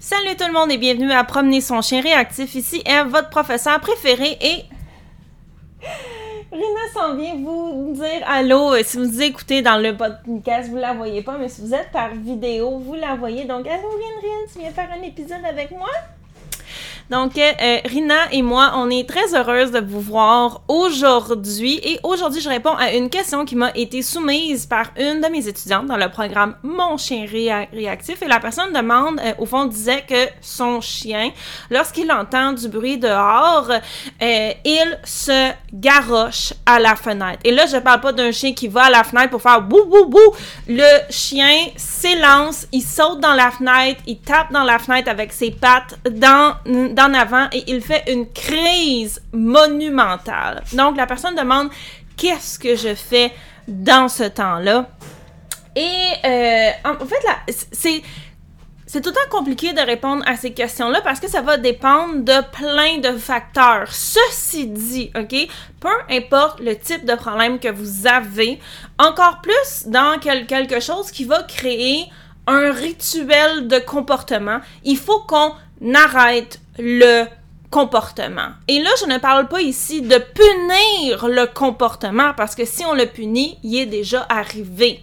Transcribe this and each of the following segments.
Salut tout le monde et bienvenue à Promener son chien réactif. Ici est votre professeur préféré et... Rina s'en vient vous dire allô. Si vous écoutez dans le podcast, vous la voyez pas, mais si vous êtes par vidéo, vous la voyez. Donc, allô Rin Rin, tu viens faire un épisode avec moi? Donc, euh, Rina et moi, on est très heureuse de vous voir aujourd'hui. Et aujourd'hui, je réponds à une question qui m'a été soumise par une de mes étudiantes dans le programme Mon chien réactif. Et la personne demande, euh, au fond, disait que son chien, lorsqu'il entend du bruit dehors, euh, il se garoche à la fenêtre. Et là, je parle pas d'un chien qui va à la fenêtre pour faire bou bou bou. Le chien s'élance, il saute dans la fenêtre, il tape dans la fenêtre avec ses pattes dans, dans avant et il fait une crise monumentale. Donc, la personne demande qu'est-ce que je fais dans ce temps-là? Et euh, en fait, c'est c'est temps compliqué de répondre à ces questions-là parce que ça va dépendre de plein de facteurs. Ceci dit, OK, peu importe le type de problème que vous avez, encore plus dans quelque chose qui va créer un rituel de comportement, il faut qu'on arrête le comportement. Et là, je ne parle pas ici de punir le comportement parce que si on le punit, il est déjà arrivé.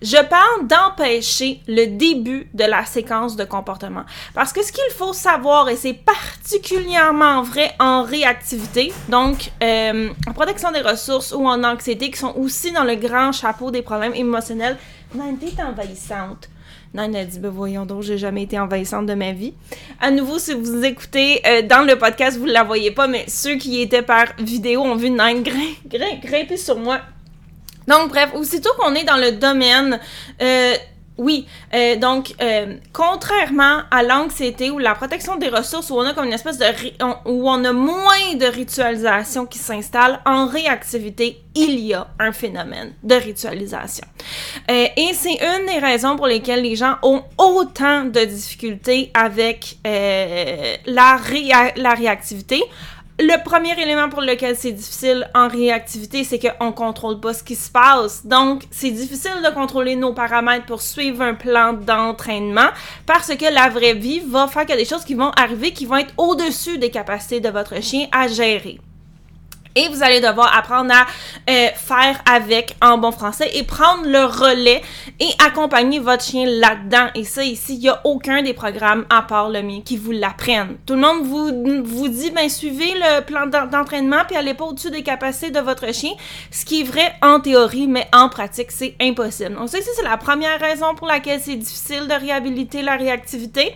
Je parle d'empêcher le début de la séquence de comportement. Parce que ce qu'il faut savoir, et c'est particulièrement vrai en réactivité, donc euh, en protection des ressources ou en anxiété, qui sont aussi dans le grand chapeau des problèmes émotionnels, l'anxiété est envahissante. Nine a dit, ben voyons donc, j'ai jamais été envahissante de ma vie. À nouveau, si vous écoutez euh, dans le podcast, vous ne la voyez pas, mais ceux qui étaient par vidéo ont vu Nine grimper sur moi. Donc, bref, aussitôt qu'on est dans le domaine euh, oui, euh, donc euh, contrairement à l'anxiété ou la protection des ressources où on a comme une espèce de où on a moins de ritualisation qui s'installe en réactivité, il y a un phénomène de ritualisation. Euh, et c'est une des raisons pour lesquelles les gens ont autant de difficultés avec la, la réactivité le premier élément pour lequel c'est difficile en réactivité, c'est qu'on contrôle pas ce qui se passe. Donc, c'est difficile de contrôler nos paramètres pour suivre un plan d'entraînement parce que la vraie vie va faire qu'il y a des choses qui vont arriver qui vont être au-dessus des capacités de votre chien à gérer et vous allez devoir apprendre à euh, faire avec en bon français et prendre le relais et accompagner votre chien là-dedans. Et ça, ici, il n'y a aucun des programmes à part le mien qui vous l'apprennent. Tout le monde vous, vous dit, ben, suivez le plan d'entraînement puis allez pas au-dessus des capacités de votre chien. Ce qui est vrai en théorie, mais en pratique, c'est impossible. Donc, ça, c'est la première raison pour laquelle c'est difficile de réhabiliter la réactivité.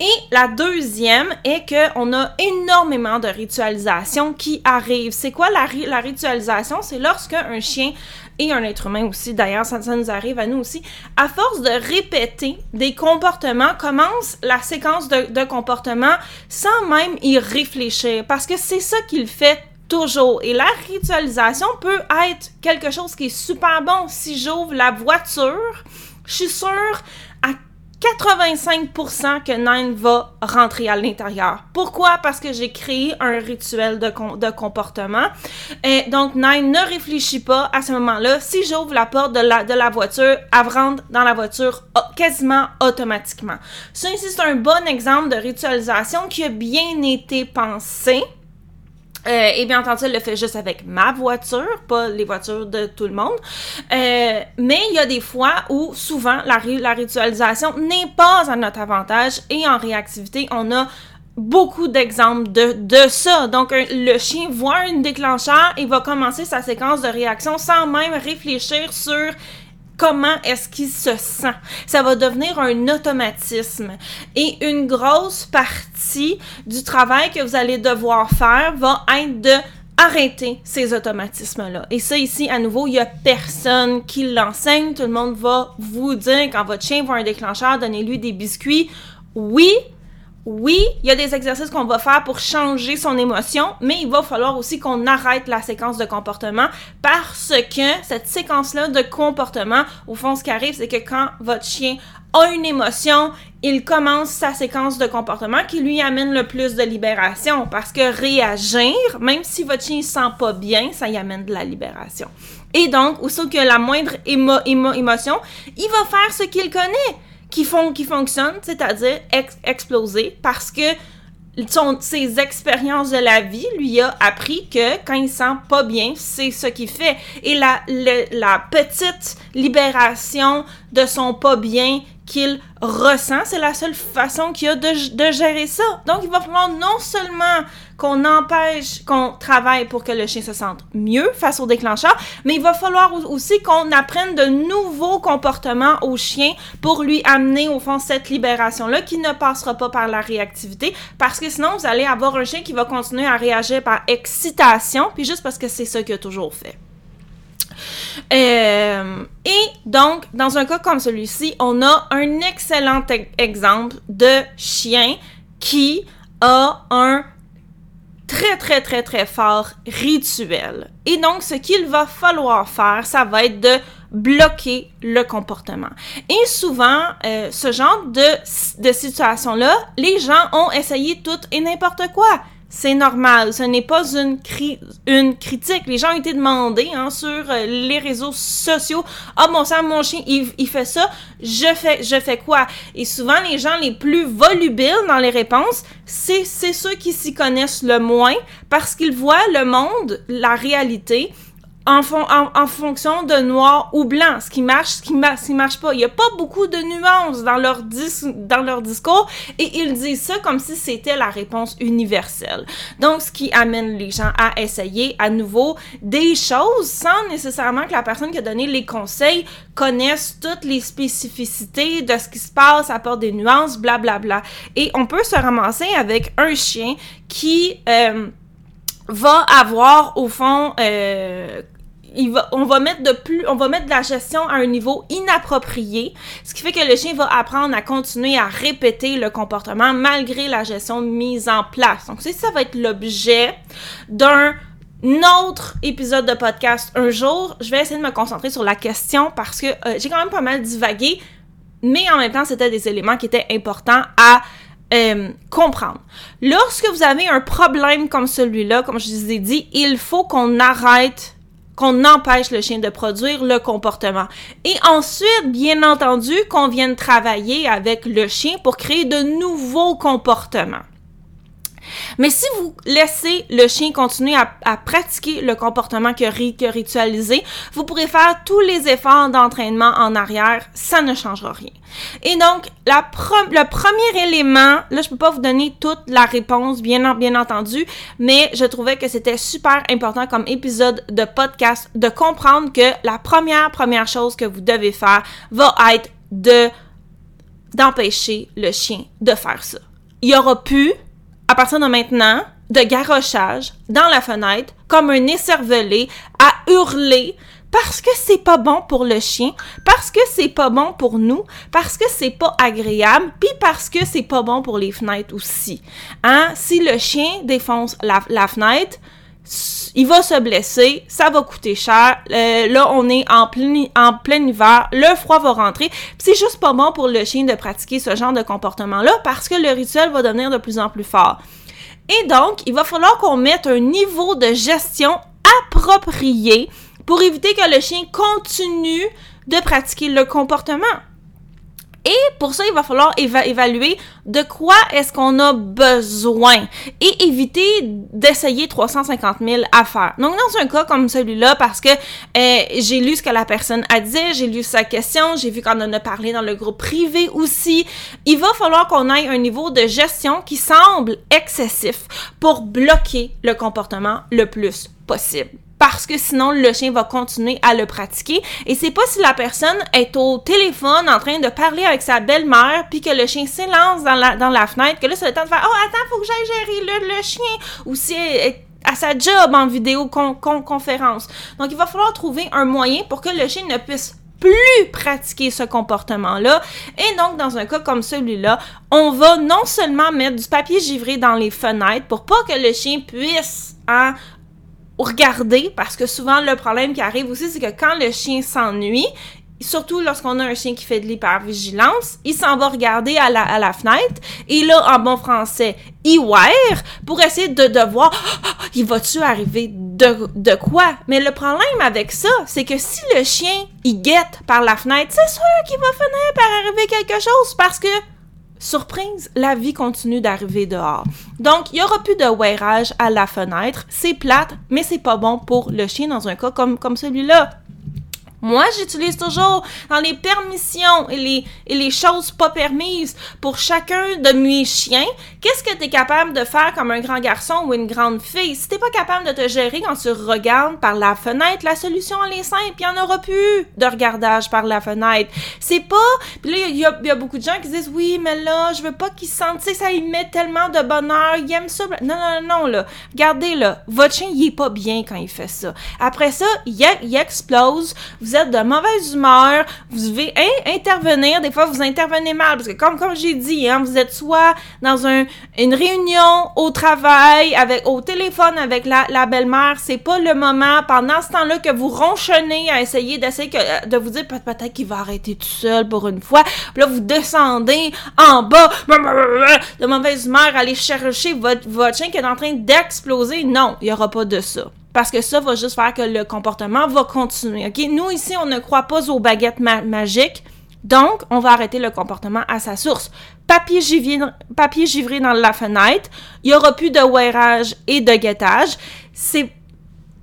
Et la deuxième est qu'on a énormément de ritualisation qui arrive c'est quoi la, ritualisation? C'est lorsque un chien et un être humain aussi, d'ailleurs, ça, nous arrive à nous aussi, à force de répéter des comportements, commence la séquence de, de comportements sans même y réfléchir, parce que c'est ça qu'il fait toujours. Et la ritualisation peut être quelque chose qui est super bon. Si j'ouvre la voiture, je suis sûre 85% que Nine va rentrer à l'intérieur. Pourquoi? Parce que j'ai créé un rituel de, comportement. Et donc, Nine ne réfléchit pas à ce moment-là. Si j'ouvre la porte de la, voiture, elle rentre dans la voiture quasiment automatiquement. Ça c'est un bon exemple de ritualisation qui a bien été pensé euh, et bien entendu, elle le fait juste avec ma voiture, pas les voitures de tout le monde. Euh, mais il y a des fois où souvent la, la ritualisation n'est pas à notre avantage et en réactivité, on a beaucoup d'exemples de, de ça. Donc, le chien voit un déclencheur et va commencer sa séquence de réaction sans même réfléchir sur comment est-ce qu'il se sent. Ça va devenir un automatisme. Et une grosse partie du travail que vous allez devoir faire va être de arrêter ces automatismes-là. Et ça, ici, à nouveau, il n'y a personne qui l'enseigne. Tout le monde va vous dire, quand votre chien voit un déclencheur, donnez-lui des biscuits. Oui, oui, il y a des exercices qu'on va faire pour changer son émotion, mais il va falloir aussi qu'on arrête la séquence de comportement parce que cette séquence-là de comportement, au fond, ce qui arrive, c'est que quand votre chien a une émotion, il commence sa séquence de comportement qui lui amène le plus de libération parce que réagir, même si votre chien ne sent pas bien, ça y amène de la libération. Et donc, aussitôt que la moindre émotion, il va faire ce qu'il connaît qui, font, qui fonctionnent, c'est-à-dire exploser, parce que son, ses expériences de la vie lui a appris que quand il sent pas bien, c'est ce qu'il fait. Et la, la petite libération de son pas bien qu'il ressent, c'est la seule façon qu'il a de, de, gérer ça. Donc, il va falloir non seulement qu'on empêche qu'on travaille pour que le chien se sente mieux face au déclencheur, mais il va falloir aussi qu'on apprenne de nouveaux comportements au chien pour lui amener au fond cette libération-là qui ne passera pas par la réactivité parce que sinon vous allez avoir un chien qui va continuer à réagir par excitation puis juste parce que c'est ça qu'il a toujours fait. Euh, et donc, dans un cas comme celui-ci, on a un excellent exemple de chien qui a un très, très, très, très fort rituel. Et donc, ce qu'il va falloir faire, ça va être de bloquer le comportement. Et souvent, euh, ce genre de, de situation-là, les gens ont essayé tout et n'importe quoi c'est normal. Ce n'est pas une, critique. Les gens ont été demandés hein, sur euh, les réseaux sociaux. Ah, mon sang, mon chien, il, fait ça. Je fais, je fais quoi? Et souvent, les gens les plus volubiles dans les réponses, c'est ceux qui s'y connaissent le moins parce qu'ils voient le monde, la réalité, en, en, fonction de noir ou blanc, ce qui marche, ce qui, marche pas. Il y a pas beaucoup de nuances dans leur, dans leur discours et ils disent ça comme si c'était la réponse universelle. Donc, ce qui amène les gens à essayer à nouveau des choses sans nécessairement que la personne qui a donné les conseils connaisse toutes les spécificités de ce qui se passe, apporte des nuances, blablabla. Bla, bla. Et on peut se ramasser avec un chien qui... Euh, va avoir au fond euh, on va mettre de plus, on va mettre la gestion à un niveau inapproprié, ce qui fait que le chien va apprendre à continuer à répéter le comportement malgré la gestion mise en place. Donc, ça va être l'objet d'un autre épisode de podcast un jour. Je vais essayer de me concentrer sur la question parce que euh, j'ai quand même pas mal divagué, mais en même temps, c'était des éléments qui étaient importants à euh, comprendre. Lorsque vous avez un problème comme celui-là, comme je vous ai dit, il faut qu'on arrête qu'on empêche le chien de produire le comportement. Et ensuite, bien entendu, qu'on vienne travailler avec le chien pour créer de nouveaux comportements. Mais si vous laissez le chien continuer à, pratiquer le comportement que, que ritualisé, vous pourrez faire tous les efforts d'entraînement en arrière, ça ne changera rien. Et donc, le premier élément, là, je peux pas vous donner toute la réponse, bien, entendu, mais je trouvais que c'était super important comme épisode de podcast de comprendre que la première, première chose que vous devez faire va être de d'empêcher le chien de faire ça. Il y aura plus à partir de maintenant, de garochage dans la fenêtre, comme un écervelé, à hurler parce que c'est pas bon pour le chien, parce que c'est pas bon pour nous, parce que c'est pas agréable, puis parce que c'est pas bon pour les fenêtres aussi. Hein? Si le chien défonce la, fenêtre, il va se blesser, ça va coûter cher. Euh, là, on est en plein, en plein hiver, le froid va rentrer. C'est juste pas bon pour le chien de pratiquer ce genre de comportement-là parce que le rituel va devenir de plus en plus fort. Et donc, il va falloir qu'on mette un niveau de gestion approprié pour éviter que le chien continue de pratiquer le comportement. Et pour ça, il va falloir évaluer de quoi est-ce qu'on a besoin et éviter d'essayer 350 000 affaires. Donc, dans un cas comme celui-là, parce que euh, j'ai lu ce que la personne a dit, j'ai lu sa question, j'ai vu qu'on en a parlé dans le groupe privé aussi, il va falloir qu'on ait un niveau de gestion qui semble excessif pour bloquer le comportement le plus possible parce que sinon le chien va continuer à le pratiquer. Et c'est pas si la personne est au téléphone en train de parler avec sa belle-mère puis que le chien s'élance dans la, dans la fenêtre que là c'est le temps de faire oh attends faut que j'aille gérer le, le chien. Ou si elle est à sa job en vidéo conférence. Donc il va falloir trouver un moyen pour que le chien ne puisse plus pratiquer ce comportement-là. Et donc, dans un cas comme celui-là, on va non seulement mettre du papier givré dans les fenêtres pour pas que le chien puisse hein, regarder, parce que souvent le problème qui arrive aussi, c'est que quand le chien s'ennuie, surtout lorsqu'on a un chien qui fait de l'hypervigilance, il s'en va regarder à la, à la fenêtre et là, en bon français, il wire pour essayer de, de voir, il va-tu arriver de, de quoi? Mais le problème avec ça, c'est que si le chien, il guette par la fenêtre, c'est sûr qu'il va finir par arriver quelque chose parce que Surprise, la vie continue d'arriver dehors. Donc, il y aura plus de wearage à la fenêtre. C'est plate, mais c'est pas bon pour le chien dans un cas comme, comme celui-là. Moi, j'utilise toujours dans les permissions et les, et les choses pas permises pour chacun de mes chiens. Qu'est-ce que tu es capable de faire comme un grand garçon ou une grande fille? Si t'es pas capable de te gérer quand tu regardes par la fenêtre, la solution, elle est simple. Il y en aura plus de regardage par la fenêtre. C'est pas... Puis là, il y, a beaucoup de gens qui disent, oui, mais là, je veux pas qu'ils sentent, tu sais, ça y met tellement de bonheur, il aime ça. Non, non, non, là. Regardez, là, votre chien, il est pas bien quand il fait ça. Après ça, il, il explose. De mauvaise humeur, vous devez intervenir. Des fois, vous intervenez mal parce que, comme, comme j'ai dit, hein, vous êtes soit dans un, une réunion au travail, avec, au téléphone avec la, belle-mère. C'est pas le moment pendant ce temps-là que vous ronchonnez à essayer d'essayer que, de vous dire peut-être qu'il va arrêter tout seul pour une fois. Puis là, vous descendez en bas de mauvaise humeur, aller chercher votre, votre chien qui est en train d'exploser. Non, il y aura pas de ça parce que ça va juste faire que le comportement va continuer. OK? Nous, ici, on ne croit pas aux baguettes magiques. Donc, on va arrêter le comportement à sa source. Papier givré, dans la fenêtre. Il n'y aura plus de wearage et de guettage. C'est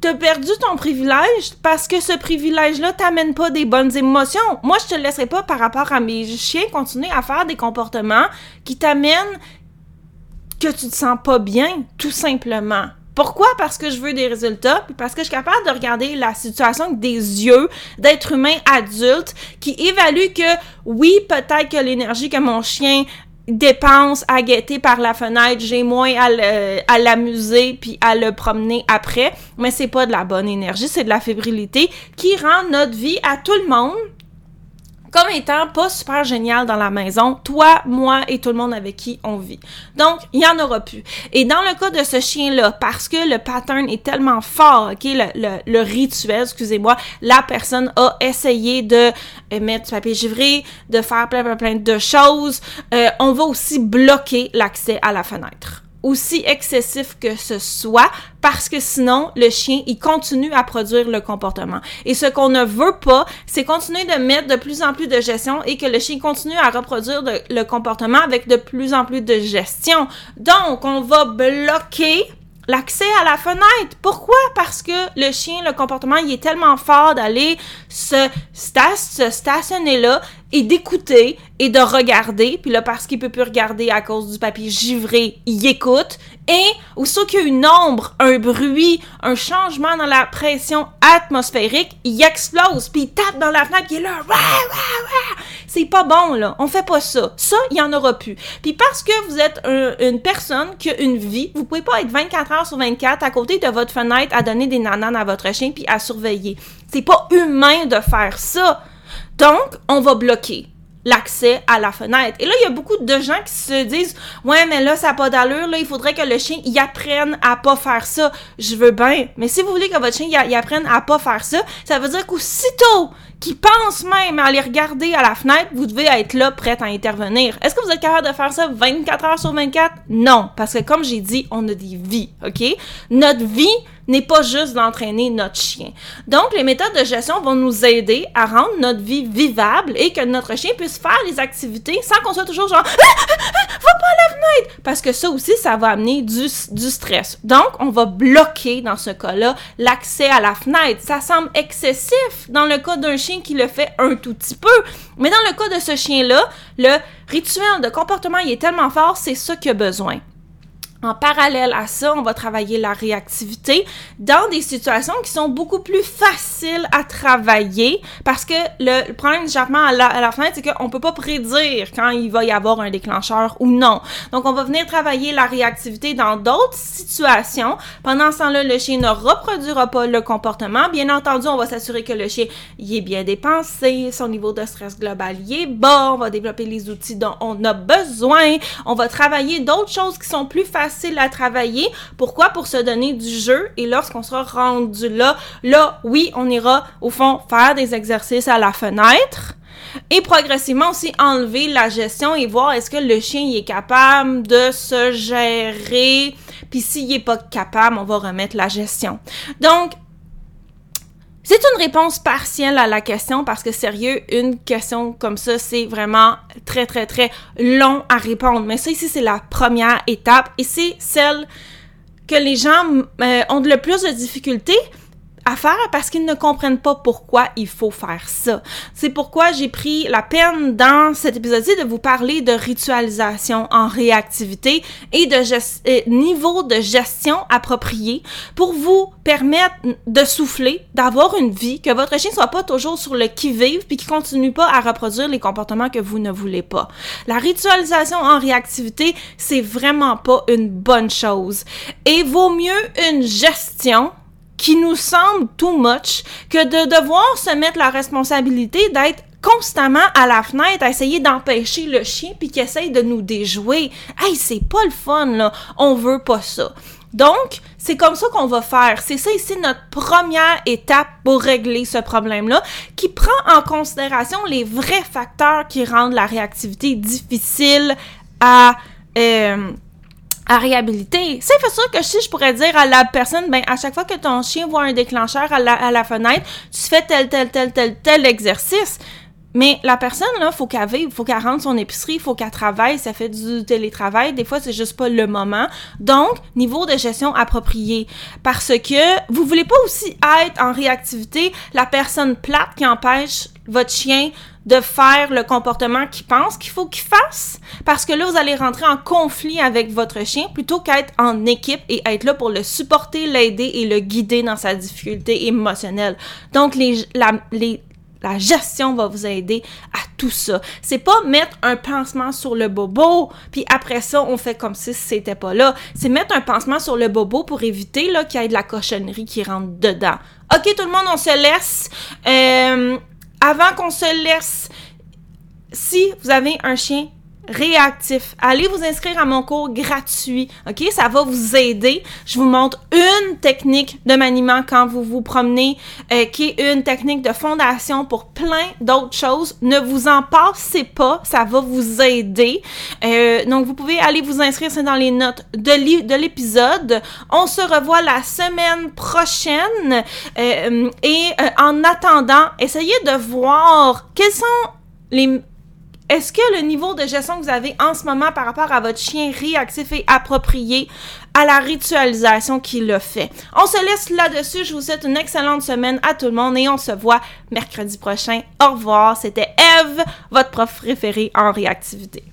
T'as perdu ton privilège parce que ce privilège-là t'amène pas des bonnes émotions. Moi, je te laisserai pas par rapport à mes chiens continuer à faire des comportements qui t'amènent que tu te sens pas bien, tout simplement. Pourquoi? Parce que je veux des résultats, puis parce que je suis capable de regarder la situation des yeux d'être humain adulte qui évalue que oui, peut-être que l'énergie que mon chien dépense à guetter par la fenêtre, j'ai moins à l'amuser puis à le promener après, mais c'est pas de la bonne énergie, c'est de la fébrilité qui rend notre vie à tout le monde comme étant pas super génial dans la maison, toi, moi et tout le monde avec qui on vit. Donc, il y en aura plus. Et dans le cas de ce chien-là, parce que le pattern est tellement fort, ok, le, le, rituel, excusez-moi, la personne a essayé de euh, mettre du papier givré, de faire plein, plein, plein de choses, euh, on va aussi bloquer l'accès à la fenêtre aussi excessif que ce soit parce que sinon le chien il continue à produire le comportement et ce qu'on ne veut pas c'est continuer de mettre de plus en plus de gestion et que le chien continue à reproduire le comportement avec de plus en plus de gestion donc on va bloquer l'accès à la fenêtre. Pourquoi? Parce que le chien, le comportement, il est tellement fort d'aller se, se stationner là et d'écouter et de regarder. Puis là, parce qu'il peut plus regarder à cause du papier givré, il écoute. Et aussitôt qu'il y a une ombre, un bruit, un changement dans la pression atmosphérique, il explose. Puis il tape dans la fenêtre, puis il est là. C'est pas bon, là. On fait pas ça. Ça, il y en aura plus. Puis parce que vous êtes une personne qui a une vie, vous pouvez pas être 24 heures sur 24 à côté de votre fenêtre à donner des nananes à votre chien puis à surveiller. C'est pas humain de faire ça. Donc, on va bloquer l'accès à la fenêtre. Et là, il y a beaucoup de gens qui se disent "Ouais, mais là ça n'a pas d'allure, là, il faudrait que le chien y apprenne à pas faire ça." Je veux bien, mais si vous voulez que votre chien y, apprenne à pas faire ça, ça veut dire qu'aussitôt qu'il pense même à aller regarder à la fenêtre, vous devez être là prête à intervenir. Est-ce que vous êtes capable de faire ça 24 heures sur 24 Non, parce que comme j'ai dit, on a des vies, OK? Notre vie n'est pas juste d'entraîner notre chien. Donc, les méthodes de gestion vont nous aider à rendre notre vie vivable et que notre chien puisse faire les activités sans qu'on soit toujours genre ah, ah, ah, va pas à la fenêtre parce que ça aussi ça va amener du, du stress. Donc, on va bloquer dans ce cas-là l'accès à la fenêtre. Ça semble excessif dans le cas d'un chien qui le fait un tout petit peu, mais dans le cas de ce chien-là, le rituel de comportement il est tellement fort, c'est ça qu'il a besoin. En parallèle à ça, on va travailler la réactivité dans des situations qui sont beaucoup plus faciles à travailler parce que le problème du changement à la, fin, c'est qu'on peut pas prédire quand il va y avoir un déclencheur ou non. Donc, on va venir travailler la réactivité dans d'autres situations. Pendant ce temps-là, le chien ne reproduira pas le comportement. Bien entendu, on va s'assurer que le chien y est bien dépensé, son niveau de stress global y est bas, on va développer les outils dont on a besoin, on va travailler d'autres choses qui sont plus faciles facile à travailler. Pourquoi? Pour se donner du jeu. Et lorsqu'on sera rendu là, là, oui, on ira au fond faire des exercices à la fenêtre. Et progressivement aussi enlever la gestion et voir est-ce que le chien est capable de se gérer. Puis s'il n'est pas capable, on va remettre la gestion. Donc, c'est une réponse partielle à la question parce que sérieux, une question comme ça, c'est vraiment très, très, très long à répondre. Mais ça ici, c'est la première étape et c'est celle que les gens euh, ont le plus de difficultés à faire parce qu'ils ne comprennent pas pourquoi il faut faire ça. C'est pourquoi j'ai pris la peine dans cet épisode-ci de vous parler de ritualisation en réactivité et de niveau de gestion approprié pour vous permettre de souffler, d'avoir une vie, que votre chien soit pas toujours sur le qui-vive puis qu'il continue pas à reproduire les comportements que vous ne voulez pas. La ritualisation en réactivité, c'est vraiment pas une bonne chose. Et vaut mieux une gestion qui nous semble too much que de devoir se mettre la responsabilité d'être constamment à la fenêtre à essayer d'empêcher le chien puis qui essaye de nous déjouer. Hey, c'est pas le fun là, on veut pas ça. Donc, c'est comme ça qu'on va faire. C'est ça ici notre première étape pour régler ce problème-là, qui prend en considération les vrais facteurs qui rendent la réactivité difficile à euh, à réhabiliter. C'est sûr que si je pourrais dire à la personne, ben, à chaque fois que ton chien voit un déclencheur à la, à la fenêtre, tu fais tel, tel, tel, tel, tel exercice. Mais la personne, là, faut qu'elle vive, faut qu'elle rentre son épicerie, faut qu'elle travaille, ça fait du télétravail, des fois, c'est juste pas le moment. Donc, niveau de gestion approprié. Parce que vous voulez pas aussi être en réactivité la personne plate qui empêche votre chien de faire le comportement qu'il pense qu'il faut qu'il fasse, parce que là, vous allez rentrer en conflit avec votre chien plutôt qu'être en équipe et être là pour le supporter, l'aider et le guider dans sa difficulté émotionnelle. Donc, la gestion va vous aider à tout ça. C'est pas mettre un pansement sur le bobo, puis après ça, on fait comme si c'était pas là. C'est mettre un pansement sur le bobo pour éviter là qu'il y ait de la cochonnerie qui rentre dedans. Ok, tout le monde, on se laisse. Euh, avant qu'on se laisse, si vous avez un chien réactif. Allez vous inscrire à mon cours gratuit, OK? Ça va vous aider. Je vous montre une technique de maniement quand vous vous promenez, euh, qui est une technique de fondation pour plein d'autres choses. Ne vous en passez pas, ça va vous aider. Euh, donc, vous pouvez aller vous inscrire, c'est dans les notes de l'épisode. On se revoit la semaine prochaine. Euh, et en attendant, essayez de voir quels sont les est-ce que le niveau de gestion que vous avez en ce moment par rapport à votre chien réactif est approprié à la ritualisation qu'il a fait? On se laisse là-dessus. Je vous souhaite une excellente semaine à tout le monde et on se voit mercredi prochain. Au revoir. C'était Eve, votre prof préférée en réactivité.